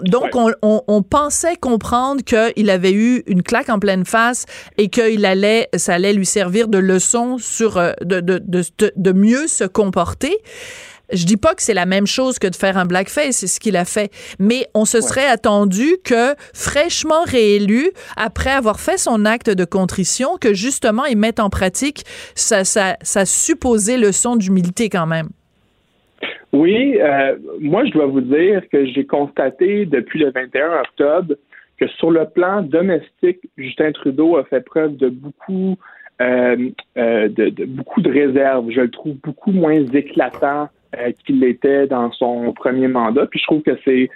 donc, on, pensait comprendre qu'il avait eu une claque en pleine face et qu'il allait, ça allait lui servir de leçon sur euh, de, de, de, mieux se comporter. Je dis pas que c'est la même chose que de faire un blackface, c'est ce qu'il a fait, mais on se serait attendu que fraîchement réélu, après avoir fait son acte de contrition, que justement il mette en pratique sa, sa, sa supposée leçon d'humilité quand même. Oui, euh, moi, je dois vous dire que j'ai constaté depuis le 21 octobre que sur le plan domestique, Justin Trudeau a fait preuve de beaucoup euh, euh, de, beaucoup de réserve. Je le trouve beaucoup moins éclatant euh, qu'il l'était dans son premier mandat. Puis je trouve que c'est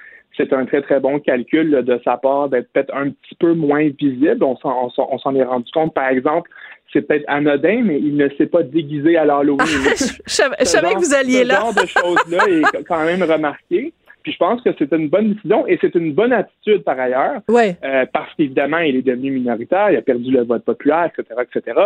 c'est un très, très bon calcul de sa part d'être peut-être un petit peu moins visible. On s'en est rendu compte, par exemple, c'est peut-être anodin, mais il ne s'est pas déguisé à l'Halloween. je, savais que vous alliez là. Ce genre de choses-là est quand même remarqué. Puis je pense que c'est une bonne décision et c'est une bonne attitude par ailleurs. Ouais. Euh, parce qu'évidemment, il est devenu minoritaire, il a perdu le vote populaire, etc., etc.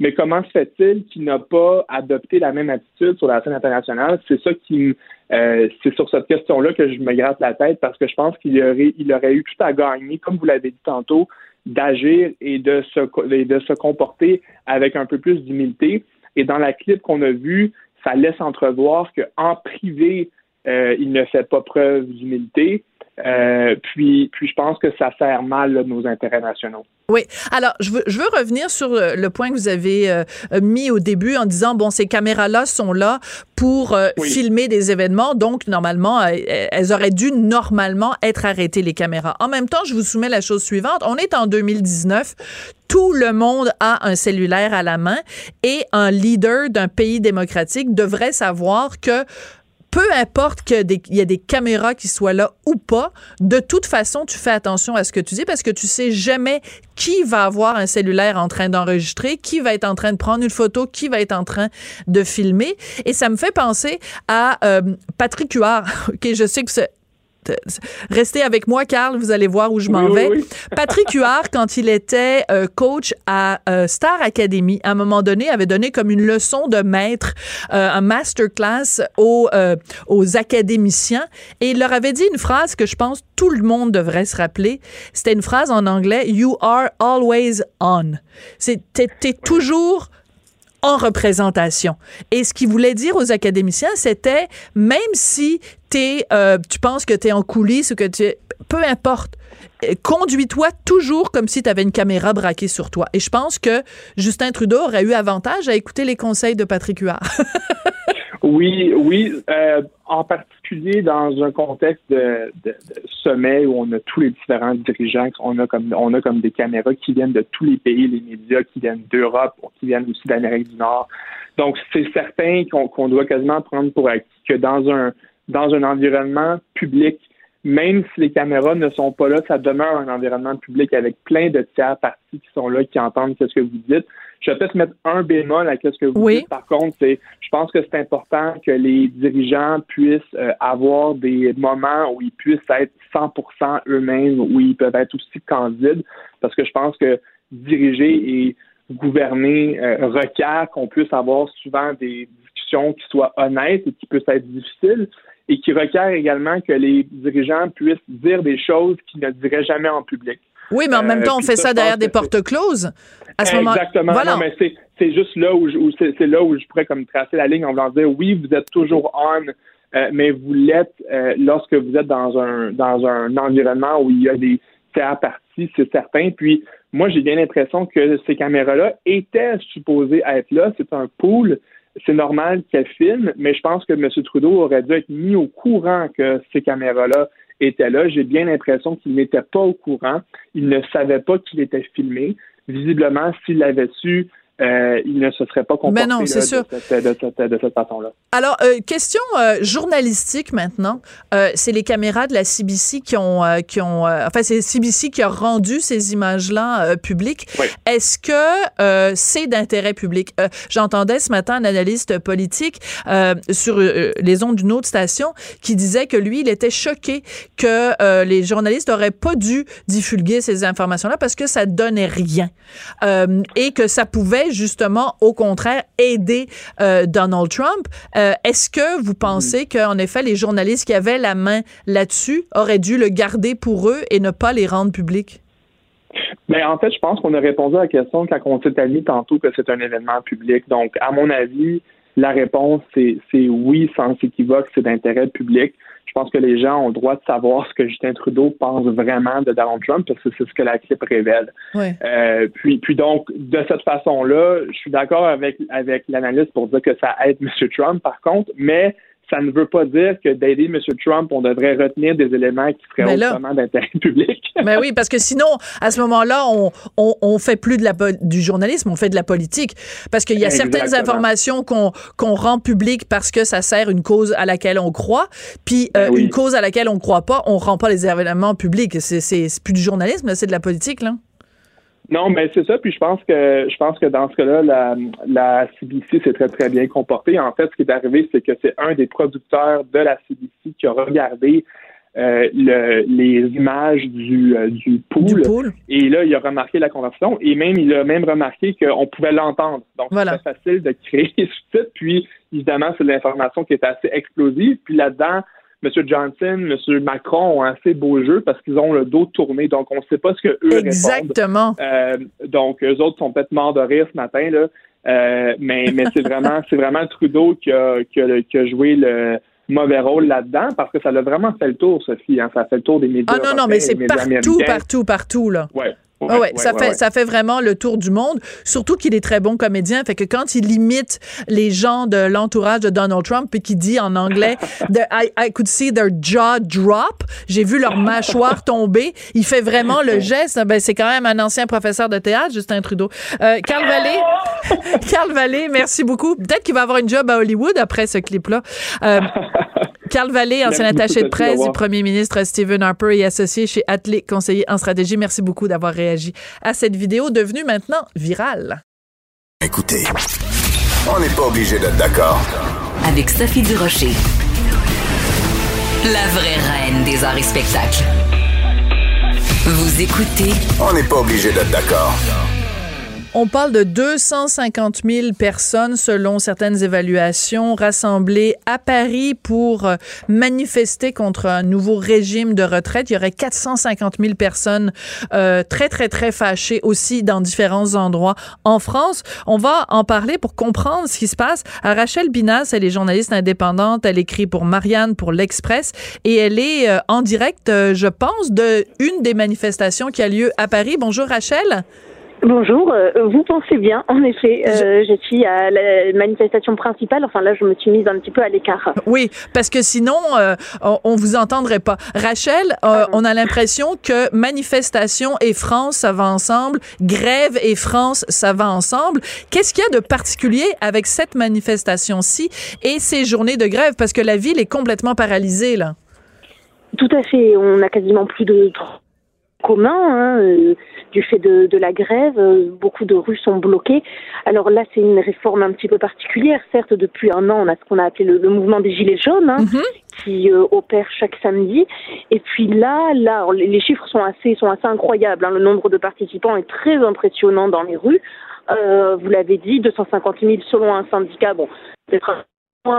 Mais comment se fait-il qu'il n'a pas adopté la même attitude sur la scène internationale? C'est ça qui euh, c'est sur cette question-là que je me gratte la tête parce que je pense qu'il aurait, il aurait eu tout à gagner, comme vous l'avez dit tantôt, d'agir et de se, et de se comporter avec un peu plus d'humilité. Et dans la clip qu'on a vue, ça laisse entrevoir qu'en privé, euh, il ne fait pas preuve d'humilité. Euh, puis, puis je pense que ça sert mal nos intérêts nationaux. Oui. Alors, je veux, je veux revenir sur euh, le point que vous avez mis au début en disant, bon, ces caméras-là sont là pour filmer des événements, donc normalement, elles auraient dû normalement être arrêtées, les caméras. En même temps, je vous soumets la chose suivante. On est en 2019. Tout le monde a un cellulaire à la main et un leader d'un pays démocratique devrait savoir que peu importe qu'il y ait des caméras qui soient là ou pas, de toute façon, tu fais attention à ce que tu dis parce que tu sais jamais qui va avoir un cellulaire en train d'enregistrer, qui va être en train de prendre une photo, qui va être en train de filmer. Et ça me fait penser à euh, Patrick Huard. OK, je sais que Restez avec moi, Carl, vous allez voir où je m'en vais. Patrick Huard, quand il était coach à Star Academy, à un moment donné, avait donné comme une leçon de maître, un masterclass aux, aux académiciens, et il leur avait dit une phrase que je pense tout le monde devrait se rappeler. C'était une phrase en anglais, You are always on. C'était toujours en représentation. Et ce qu'il voulait dire aux académiciens, c'était même si es, euh, tu penses que tu es en coulisses ou que tu peu importe, euh, conduis-toi toujours comme si tu avais une caméra braquée sur toi. Et je pense que Justin Trudeau aurait eu avantage à écouter les conseils de Patrick Huard. oui, oui. Euh, en particulier dans un contexte de, sommet où on a tous les différents dirigeants, on a comme on a comme des caméras qui viennent de tous les pays, les médias qui viennent d'Europe, qui viennent aussi d'Amérique du Nord. Donc c'est certain qu'on doit quasiment prendre pour acquis que dans un dans un environnement public, même si les caméras ne sont pas là, ça demeure un environnement public avec plein de tiers parties qui sont là, qui entendent ce que vous dites. Je vais peut-être mettre un bémol à ce que vous dites. Par contre, c'est, je pense que c'est important que les dirigeants puissent euh, avoir des moments où ils puissent être 100% eux-mêmes, où ils peuvent être aussi candides, parce que je pense que diriger et gouverner euh, requiert qu'on puisse avoir souvent des discussions qui soient honnêtes et qui puissent être difficiles et qui requiert également que les dirigeants puissent dire des choses qu'ils ne diraient jamais en public. Oui, mais en même temps, on fait ça, derrière des portes closes. À ce Exactement. Voilà. mais c'est juste là où, c'est là où je pourrais comme tracer la ligne en voulant dire oui, vous êtes toujours on, euh, mais vous l'êtes euh, lorsque vous êtes dans un dans un environnement où il y a des tiers parties, c'est certain. Puis moi, j'ai bien l'impression que ces caméras-là étaient supposées être là. C'est un pool c'est normal qu'elle filme, mais je pense que M. Trudeau aurait dû être mis au courant que ces caméras-là étaient là. J'ai bien l'impression qu'il n'était pas au courant. Il ne savait pas qu'il était filmé. Visiblement, s'il l'avait su, euh, il ne se serait pas comporté non, De, cette, façon-là. Alors, euh, question euh, journalistique maintenant. c'est les caméras de la CBC qui ont, qui ont enfin, c'est CBC qui a rendu ces images-là publiques. Est-ce que c'est d'intérêt public? J'entendais ce matin un analyste politique sur les ondes d'une autre station qui disait que lui, il était choqué que les journalistes n'auraient pas dû divulguer ces informations-là parce que ça donnait rien et que ça pouvait justement, au contraire, aider euh, Donald Trump. Euh, est-ce que vous pensez qu'en effet, les journalistes qui avaient la main là-dessus auraient dû le garder pour eux et ne pas les rendre publics? Mais ben, en fait, je pense qu'on a répondu à la question quand on s'est admis tantôt que c'est un événement public. Donc, à mon avis, la réponse, c'est oui, sans équivoque, c'est d'intérêt public je pense que les gens ont le droit de savoir ce que Justin Trudeau pense vraiment de Donald Trump parce que c'est ce que la clip révèle. Euh, puis, puis donc, de cette façon-là, je suis d'accord avec, avec l'analyste pour dire que ça aide M. Trump, par contre, mais ça ne veut pas dire que d'aider M. Trump, on devrait retenir des éléments qui seraient autrement d'intérêt public. Mais oui, parce que sinon, à ce moment-là, on, on, on, fait plus de la, du journalisme, on fait de la politique. Parce qu'il y a certaines informations qu'on qu'on rend publiques parce que ça sert une cause à laquelle on croit, puis euh, ben une cause à laquelle on croit pas, on rend pas les événements publics. C'est plus du journalisme, c'est de la politique, là. Non, mais c'est ça. Puis je pense que je pense que dans ce cas-là, la, la CBC s'est très très bien comportée. En fait, ce qui est arrivé, c'est que c'est un des producteurs de la CBC qui a regardé euh, le, les images du, euh, du, pool, Et là, il a remarqué la conversation et même il a même remarqué qu'on pouvait l'entendre. Donc, c'est facile de créer les sous-titres. Puis, évidemment, c'est de l'information qui est assez explosive. Puis là-dedans, M. Johnson, M. Macron ont un assez beau jeu parce qu'ils ont le dos tourné, donc on ne sait pas ce que eux Exactement. Euh, donc eux autres sont peut-être morts de rire ce matin là, euh, mais mais c'est vraiment c'est vraiment Trudeau qui a, qui a, joué le mauvais rôle là-dedans parce que ça a vraiment fait le tour, Sophie. Hein, ça a fait le tour des médias. Ah non, non, mais c'est partout, partout, partout, là. Ouais. Ah ouais, ça fait ça fait vraiment le tour du monde. Surtout qu'il est très bon comédien, fait que quand il imite les gens de l'entourage de Donald Trump et qu'il dit en anglais I, I, could see their jaw drop, j'ai vu leur mâchoire tomber, il fait vraiment le geste. Ben c'est quand même un ancien professeur de théâtre, Justin Trudeau. Euh, Carl Vallée, Carl Vallée, merci beaucoup. Peut-être qu'il va avoir une job à Hollywood après ce clip-là. Euh, Carl Vallée, ancien attaché de presse du premier ministre Stephen Harper et associé chez Atlee, conseiller en stratégie. Merci beaucoup d'avoir réagi à cette vidéo devenue maintenant virale. Écoutez, on n'est pas obligé d'être d'accord. Avec Sophie Durocher. La vraie reine des arts et spectacles. Vous écoutez. On n'est pas obligé d'être d'accord. On parle de 250 000 personnes, selon certaines évaluations, rassemblées à Paris pour euh, manifester contre un nouveau régime de retraite. Il y aurait 450 000 personnes euh, très, très, très fâchées aussi dans différents endroits en France. On va en parler pour comprendre ce qui se passe. Rachel Binas, elle est journaliste indépendante. Elle écrit pour Marianne, pour l'Express. Et elle est euh, en direct, je pense, de une des manifestations qui a lieu à Paris. Bonjour, Rachel. Bonjour, euh, vous pensez bien, en effet, euh, je... suis à la manifestation principale, enfin là je me suis mise un petit peu à l'écart. Oui, parce que sinon euh, on vous entendrait pas. Rachel, on a l'impression que manifestation et France ça va ensemble, grève et France ça va ensemble. Qu'est-ce qu'il y a de particulier avec cette manifestation-ci et ces journées de grève? Parce que la ville est complètement paralysée là. Tout à fait, on a quasiment plus de commun hein, euh, du fait de, de, la grève. Euh, beaucoup de rues sont bloquées. Alors là, c'est une réforme un petit peu particulière. Certes, depuis un an, on a ce qu'on a appelé le, mouvement des Gilets jaunes. Hein, mhm. qui euh, opère chaque samedi et puis là là les chiffres sont assez sont assez incroyables hein. le nombre de participants est très impressionnant dans les rues euh, vous l'avez dit 250 000 selon un syndicat bon peut-être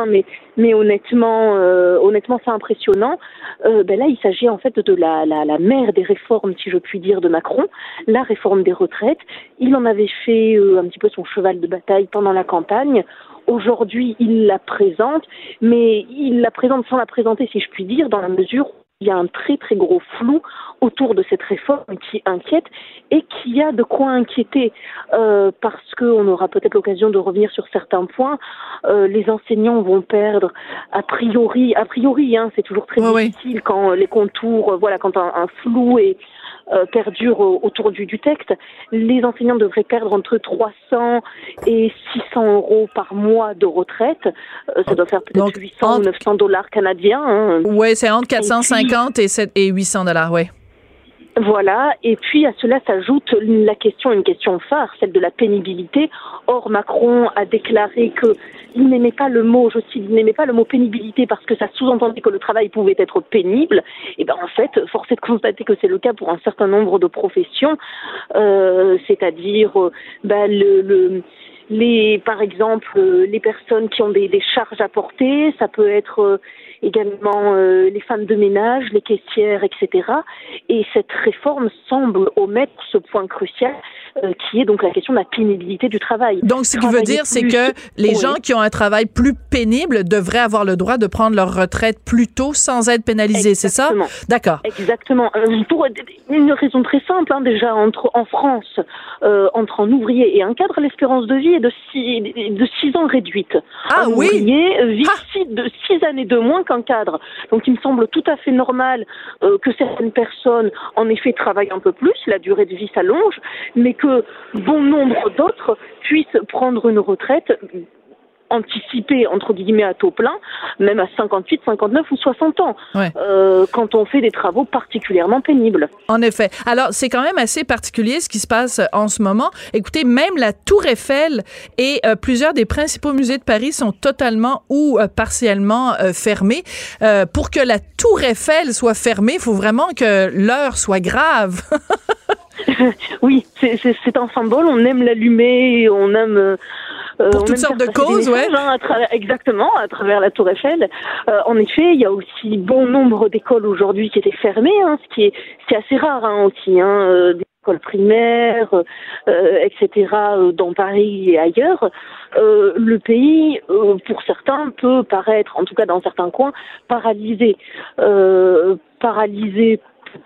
mais, mais honnêtement, euh, honnêtement, c'est impressionnant. Euh, ben là, il s'agit en fait de la, la, la, mère des réformes, si je puis dire, de Macron, la réforme des retraites. Il en avait fait euh, un petit peu son cheval de bataille pendant la campagne. Aujourd'hui, il la présente, mais il la présente sans la présenter, si je puis dire, dans la mesure il y a un très très gros flou autour de cette réforme qui inquiète et qui a de quoi inquiéter euh, parce qu'on aura peut-être l'occasion de revenir sur certains points. Euh, les enseignants vont perdre a priori, a priori, hein, c'est toujours très difficile quand les contours, voilà, quand un, un flou est euh, perdure autour du, du, texte. Les enseignants devraient perdre entre 300 et 600 euros par mois de retraite. Euh, ça doit faire peut-être 800 ou 900 dollars canadiens. Hein. Oui, c'est entre 450 et, et 800 dollars, oui. Voilà, et puis à cela s'ajoute la question, une question phare, celle de la pénibilité. Or, Macron a déclaré que il n'aimait pas le mot, je cite, il n'aimait pas le mot pénibilité parce que ça sous-entendait que le travail pouvait être pénible. Et ben en fait, force est de constater que c'est le cas pour un certain nombre de professions, euh, c'est-à-dire ben, le, le les, par exemple, les personnes qui ont des charges à porter, ça peut être également les femmes de ménage, les caissières, etc. Et cette réforme semble omettre ce point crucial qui est donc la question de la pénibilité du travail. Donc, ce qui veut dire, c'est que les gens qui ont un travail plus pénible devraient avoir le droit de prendre leur retraite plus tôt sans être pénalisés, c'est ça? D'accord. Exactement. Pour une raison très simple, hein, déjà, entre, en France, entre un ouvrier et un cadre, l'espérance de vie est de 6 de six ans réduite. Ah un oui. Ouvrier vit ah. de six années de moins qu'un cadre. Donc il me semble tout à fait normal euh, que certaines personnes, en effet, travaillent un peu plus, la durée de vie s'allonge, mais que bon nombre d'autres puissent prendre une retraite anticiper entre guillemets à taux plein, même à 58, 59 ou 60 ans, euh, quand on fait des travaux particulièrement pénibles. En effet. Alors c'est quand même assez particulier ce qui se passe en ce moment. Écoutez, même la Tour Eiffel et euh, plusieurs des principaux musées de Paris sont totalement ou euh, partiellement fermés. pour que la Tour Eiffel soit fermée, il faut vraiment que l'heure soit grave. oui, c'est un symbole. On aime l'allumer, on aime euh, Pour toutes sortes de causes, ouais. Hein, exactement, à travers la Tour Eiffel. Euh, en effet, il y a aussi bon nombre d'écoles aujourd'hui qui étaient fermées, hein, ce qui est, c'est assez rare hein, aussi, hein, euh, des écoles primaires, euh, etc. dans Paris et ailleurs. le pays, pour certains, peut paraître, en tout cas dans certains coins, paralysé. paralysé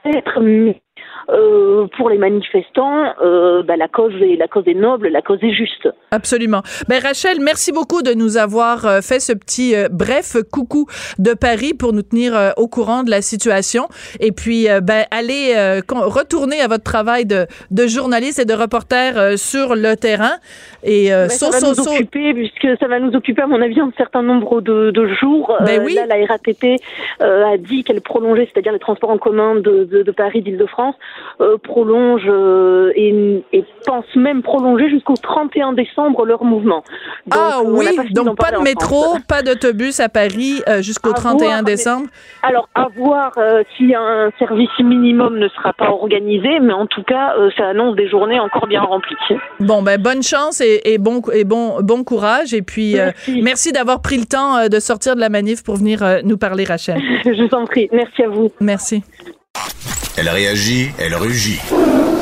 peut-être, mais euh, pour les manifestants, euh, bah, la cause est la cause est noble, la cause est juste. Absolument. Ben Rachel, merci beaucoup de nous avoir euh, fait ce petit bref coucou de Paris pour nous tenir au courant de la situation. Et puis, ben allez retourner à votre travail de, de journaliste et de reporter sur le terrain. Et ben, ça va nous occuper puisque ça va nous occuper à mon avis un certain nombre de, de jours. Ben oui. Là, la RATP a dit qu'elle prolongeait, c'est-à-dire les transports en commun de, de, de Paris, d'Île-de-France euh, prolonge euh, et, et, pense même prolonger jusqu'au 31 décembre leur mouvement. ah oui, donc pas de métro, pas d'autobus à Paris euh, jusqu'au 31 décembre. alors à voir si un service minimum ne sera pas organisé, mais en tout cas, ça annonce des journées encore bien remplies. Bon ben bonne chance et, et bon et bon bon courage et puis merci, merci d'avoir pris le temps de sortir de la manif pour venir nous parler, Rachel. Je vous en prie, merci à vous. Merci. Elle réagit, elle rugit.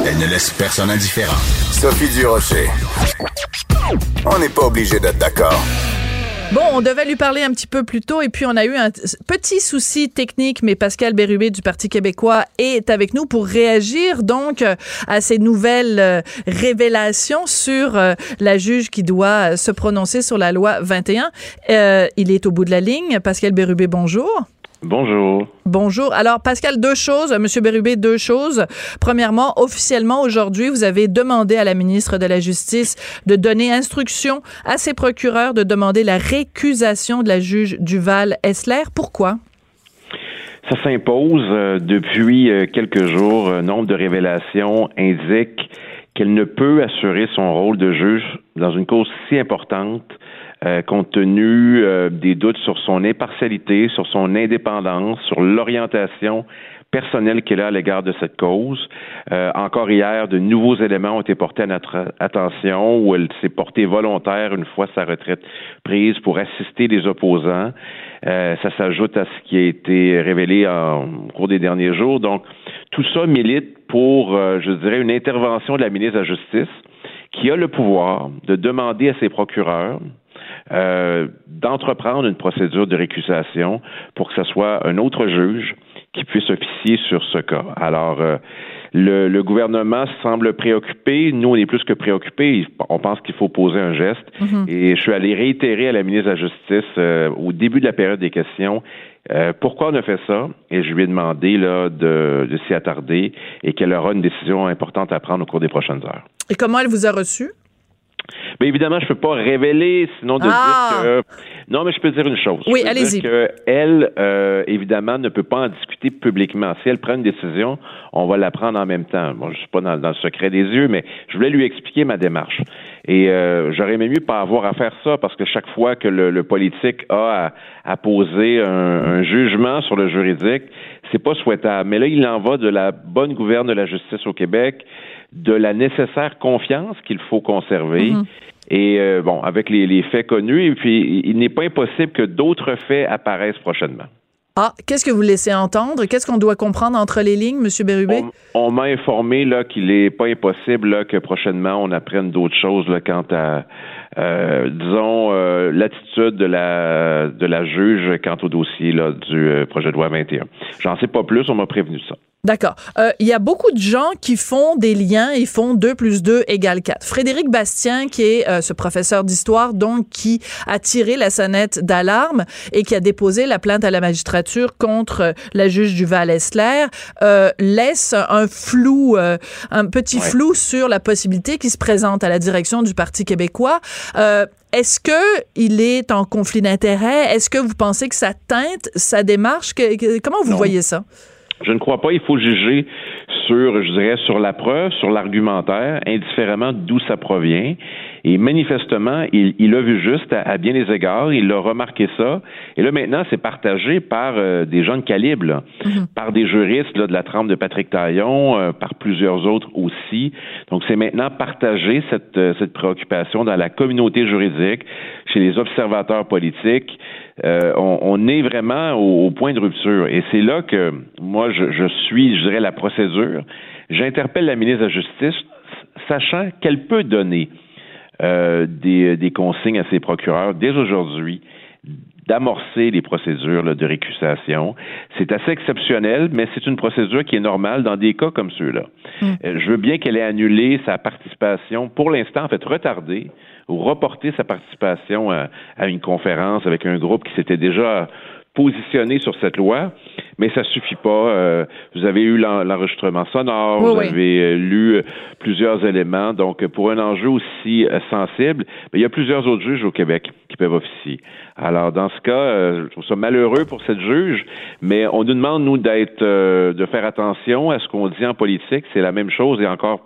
Elle ne laisse personne indifférent. Sophie Durocher. On n'est pas obligé d'être d'accord. Bon, on devait lui parler un petit peu plus tôt et puis on a eu un petit souci technique, mais Pascal Bérubé du Parti québécois est avec nous pour réagir donc à ces nouvelles euh, révélations sur euh, la juge qui doit se prononcer sur la loi 21. Euh, il est au bout de la ligne. Pascal Bérubé, bonjour. Bonjour. Bonjour. Alors, Pascal, deux choses. Monsieur Bérubé, deux choses. Premièrement, officiellement, aujourd'hui, vous avez demandé à la ministre de la Justice de donner instruction à ses procureurs de demander la récusation de la juge Duval-Essler. Pourquoi? Ça s'impose euh, depuis euh, quelques jours. Un nombre de révélations indique qu'elle ne peut assurer son rôle de juge dans une cause si importante euh, compte tenu euh, des doutes sur son impartialité, sur son indépendance, sur l'orientation personnelle qu'elle a à l'égard de cette cause. Euh, encore hier, de nouveaux éléments ont été portés à notre attention où elle s'est portée volontaire une fois sa retraite prise pour assister les opposants. ça s'ajoute à ce qui a été révélé en, au cours des derniers jours. Donc, tout ça milite pour, je dirais, une intervention de la ministre de la Justice qui a le pouvoir de demander à ses procureurs euh, d'entreprendre une procédure de récusation pour que ce soit un autre juge qui puisse officier sur ce cas. Alors, euh, le, gouvernement semble préoccupé. Nous, on est plus que préoccupés. On pense qu'il faut poser un geste. Mm-hmm. Et je suis allé réitérer à la ministre de la Justice euh, au début de la période des questions pourquoi on a fait ça? Et je lui ai demandé là, de, de s'y attarder et qu'elle aura une décision importante à prendre au cours des prochaines heures. Et comment elle vous a reçu? Mais évidemment, je peux pas révéler, sinon de dire ah! que. Non, mais je peux dire une chose. Oui, allez-y. Elle, euh, évidemment, ne peut pas en discuter publiquement. Si elle prend une décision, on va la prendre en même temps. Bon, je suis pas dans, le secret des yeux, mais je voulais lui expliquer ma démarche. Et euh, j'aurais aimé mieux pas avoir à faire ça parce que chaque fois que le, politique a à, poser un, un, jugement sur le juridique, c'est pas souhaitable. Mais là, il en va de la bonne gouverne de la justice au Québec de la nécessaire confiance qu'il faut conserver. Mhm. Et euh, bon, avec les, faits connus, et puis il n'est pas impossible que d'autres faits apparaissent prochainement. Ah, qu'est-ce que vous laissez entendre? Qu'est-ce qu'on doit comprendre entre les lignes, M. Bérubé? On, m'a informé là, qu'il n'est pas impossible là, que prochainement on apprenne d'autres choses quant à, euh, disons, euh, l'attitude de la, de la juge quant au dossier là, du euh, projet de loi 21. J'en sais pas plus, on m'a prévenu ça. D'accord. Euh, il y a beaucoup de gens qui font des liens, ils font 2 plus 2 égale 4. Frédéric Bastien, qui est euh, ce professeur d'histoire, donc qui a tiré la sonnette d'alarme et qui a déposé la plainte à la magistrature contre euh, la juge du Val-Esler, laisse un flou, un petit flou sur la possibilité qui se présente à la direction du Parti québécois. Est-ce que il est en conflit d'intérêts? Est-ce que vous pensez que ça teinte sa démarche? comment vous voyez ça? Je ne crois pas. Il faut juger sur, je dirais, sur la preuve, sur l'argumentaire, indifféremment d'où ça provient. Et manifestement, il, il a vu juste à, bien des égards, il a remarqué ça. Et là, maintenant, c'est partagé par euh, des gens de calibre, mm-hmm. par des juristes là, de la trempe de Patrick Taillon, euh, par plusieurs autres aussi. Donc, c'est maintenant partagé, cette, euh, cette préoccupation dans la communauté juridique, chez les observateurs politiques. On, on, est vraiment au, point de rupture. Et c'est là que moi, je, je suis, je dirais, la procédure. J'interpelle la ministre de la Justice, sachant qu'elle peut donner euh, des, consignes à ses procureurs dès aujourd'hui d'amorcer les procédures de récusation. C'est assez exceptionnel, mais c'est une procédure qui est normale dans des cas comme ceux-là. Mm. Euh, je veux bien qu'elle ait annulé sa participation, pour l'instant, en fait, retardé ou reporté sa participation à, à, une conférence avec un groupe qui s'était déjà positionné sur cette loi, mais ça suffit pas. Euh, vous avez eu l'enregistrement sonore, vous avez euh, lu euh, plusieurs éléments. Donc, pour un enjeu aussi sensible, il y a plusieurs autres juges au Québec qui peuvent officier. Alors, dans ce cas, je trouve ça malheureux pour cette juge, mais on nous demande, nous, d'être, de faire attention à ce qu'on dit en politique. C'est la même chose et encore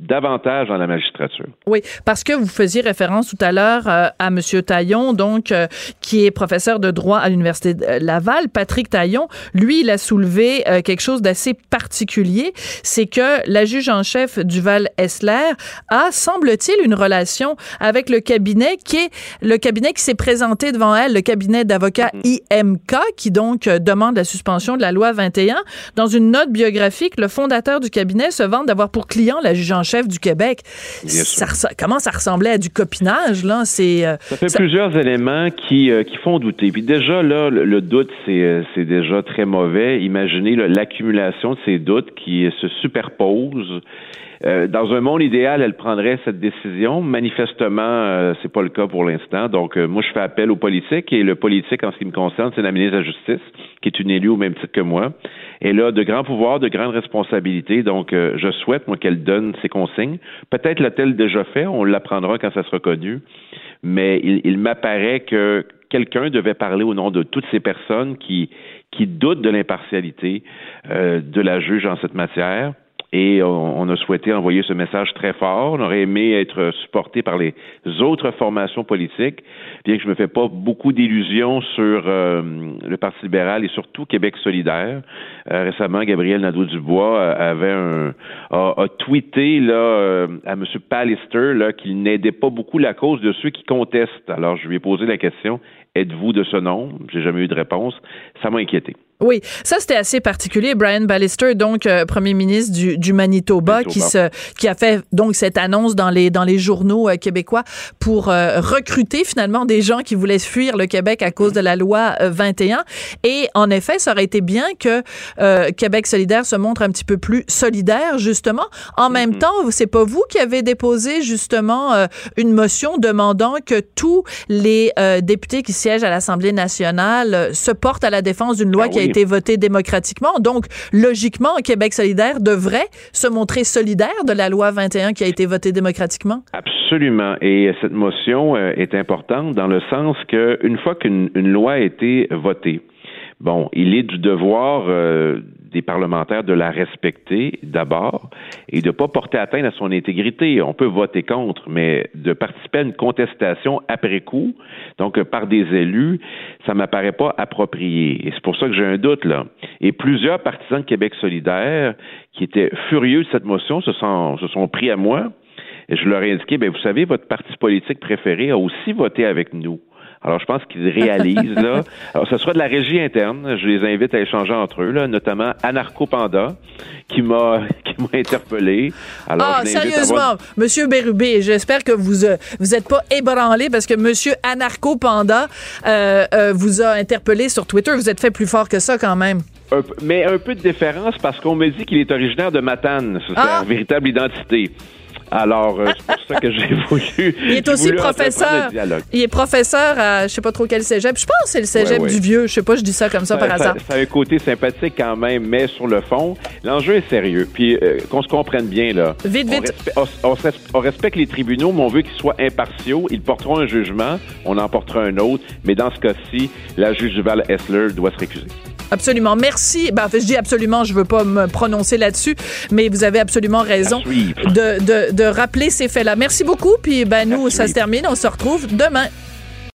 davantage dans la magistrature. Oui, parce que vous faisiez référence tout à l'heure euh, à M. Taillon, donc euh, qui est professeur de droit à l'université de Laval. Patrick Taillon, lui, il a soulevé euh, quelque chose d'assez particulier, c'est que la juge en chef du Val Essler a, semble-t-il, une relation avec le cabinet qui est le cabinet qui s'est présenté devant elle, le cabinet d'avocats mm-hmm. IMK, qui donc demande la suspension de la loi 21. Dans une note biographique, le fondateur du cabinet se vante d'avoir pour client la juge en chef chef du Québec. Ça, comment ça ressemblait à du copinage, là? C'est, euh, ça fait plusieurs éléments qui, euh, qui font douter. Puis déjà, là, le, doute, c'est, euh, c'est déjà très mauvais. Imaginez l'accumulation de ces doutes qui se superposent. Dans un monde idéal, elle prendrait cette décision. Manifestement, c'est pas le cas pour l'instant. Donc, moi, je fais appel aux politiques et le politique, en ce qui me concerne, c'est la ministre de la Justice, qui est une élue au même titre que moi. Elle a de grands pouvoirs, de grandes responsabilités. Donc, euh, je souhaite, moi, qu'elle donne ses consignes. Peut-être l'a-t-elle déjà fait. On l'apprendra quand ça sera connu. Mais il, m'apparaît que quelqu'un devait parler au nom de toutes ces personnes qui, doutent de l'impartialité euh, de la juge en cette matière et on, a souhaité envoyer ce message très fort. On aurait aimé être supporté par les autres formations politiques, bien que je me fais pas beaucoup d'illusions sur euh, le Parti libéral et surtout Québec solidaire. Euh, récemment, Gabriel Nadeau-Dubois euh, avait un a, tweeté là à M. Pallister qu'il n'aidait pas beaucoup la cause de ceux qui contestent. Alors je lui ai posé la question êtes-vous de ce nom J'ai jamais eu de réponse. Ça m'a inquiété. Oui, ça c'était assez particulier. Brian Ballister, donc euh, premier ministre du, du Manitoba, qui se, qui a fait donc cette annonce dans les dans les journaux euh, québécois pour euh, recruter finalement des gens qui voulaient fuir le Québec à cause de la loi 21. Et en effet, ça aurait été bien que Québec solidaire se montre un petit peu plus solidaire justement. En même mm-hmm. temps, c'est pas vous qui avez déposé justement une motion demandant que tous les députés qui siègent à l'Assemblée nationale se portent à la défense d'une loi ah qui a été voté démocratiquement. Donc, logiquement, Québec solidaire devrait se montrer solidaire de la loi 21 qui a été votée démocratiquement. Absolument. Et cette motion euh, est importante dans le sens qu'une fois qu'une loi a été votée, bon, il est du devoir euh, des parlementaires de la respecter d'abord et de ne pas porter atteinte à son intégrité. On peut voter contre, mais de participer à une contestation après coup, donc par des élus, ça m'apparaît pas approprié. Et c'est pour ça que j'ai un doute là. Et plusieurs partisans de Québec solidaire qui étaient furieux de cette motion se sont, se sont pris à moi. Et je leur ai indiqué, ben vous savez, votre parti politique préféré a aussi voté avec nous Alors, je pense qu'ils réalisent, là. Alors, ce sera de la régie interne. Je les invite à échanger entre eux, là, notamment Anarcho Panda, qui m'a, qui m'a interpellé. Alors, ah, sérieusement, Monsieur Bérubé, j'espère que vous, euh, vous êtes pas ébranlé parce que Monsieur Anarcho Panda, euh, euh, vous a interpellé sur Twitter. Vous êtes fait plus fort que ça, quand même. mais un peu de différence parce qu'on me dit qu'il est originaire de Matane. C'est ah! sa véritable identité. Alors, euh, c'est pour ça que j'ai voulu. Il est aussi professeur. Il est professeur à je sais pas trop quel cégep. Je pense que c'est le cégep du vieux. Je sais pas, je dis ça comme ça, par hasard. Ça a un côté sympathique quand même, mais sur le fond, l'enjeu est sérieux. Puis euh, qu'on se comprenne bien là. Vite, vite. on, respecte les tribunaux, mais on veut qu'ils soient impartiaux. Ils porteront un jugement, on en portera un autre. Mais dans ce cas-ci, la juge Duval Essler doit se récuser. Absolument. Merci. Ben, je dis absolument, je veux pas me prononcer là-dessus, mais vous avez absolument raison de, de, de, rappeler ces faits-là. Merci beaucoup. Puis ben, nous, ça se termine. On se retrouve demain.